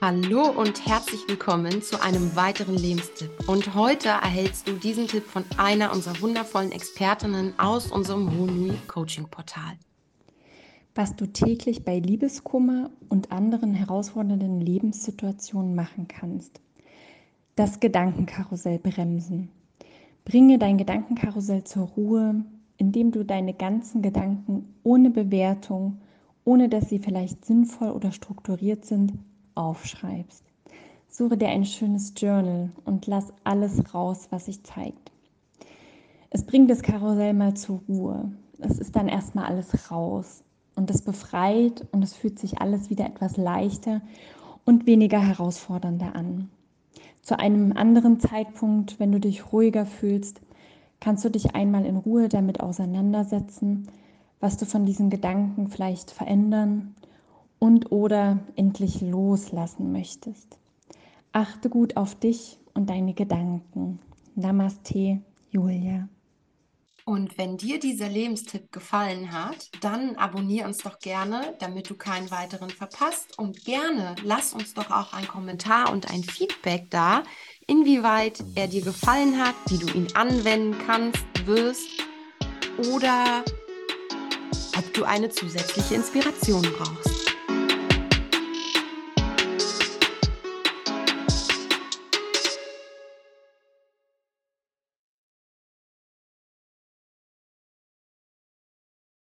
Hallo und herzlich willkommen zu einem weiteren Lebenstipp. Und heute erhältst du diesen Tipp von einer unserer wundervollen Expertinnen aus unserem Honui Coaching Portal. Was du täglich bei Liebeskummer und anderen herausfordernden Lebenssituationen machen kannst. Das Gedankenkarussell bremsen. Bringe dein Gedankenkarussell zur Ruhe, indem du deine ganzen Gedanken ohne Bewertung, ohne dass sie vielleicht sinnvoll oder strukturiert sind, aufschreibst. Suche dir ein schönes Journal und lass alles raus, was sich zeigt. Es bringt das Karussell mal zur Ruhe. Es ist dann erstmal alles raus und es befreit und es fühlt sich alles wieder etwas leichter und weniger herausfordernder an. Zu einem anderen Zeitpunkt, wenn du dich ruhiger fühlst, kannst du dich einmal in Ruhe damit auseinandersetzen, was du von diesen Gedanken vielleicht verändern und oder endlich loslassen möchtest. Achte gut auf dich und deine Gedanken. Namaste, Julia. Und wenn dir dieser Lebenstipp gefallen hat, dann abonniere uns doch gerne, damit du keinen weiteren verpasst. Und gerne lass uns doch auch einen Kommentar und ein Feedback da, inwieweit er dir gefallen hat, wie du ihn anwenden kannst, wirst oder ob du eine zusätzliche Inspiration brauchst.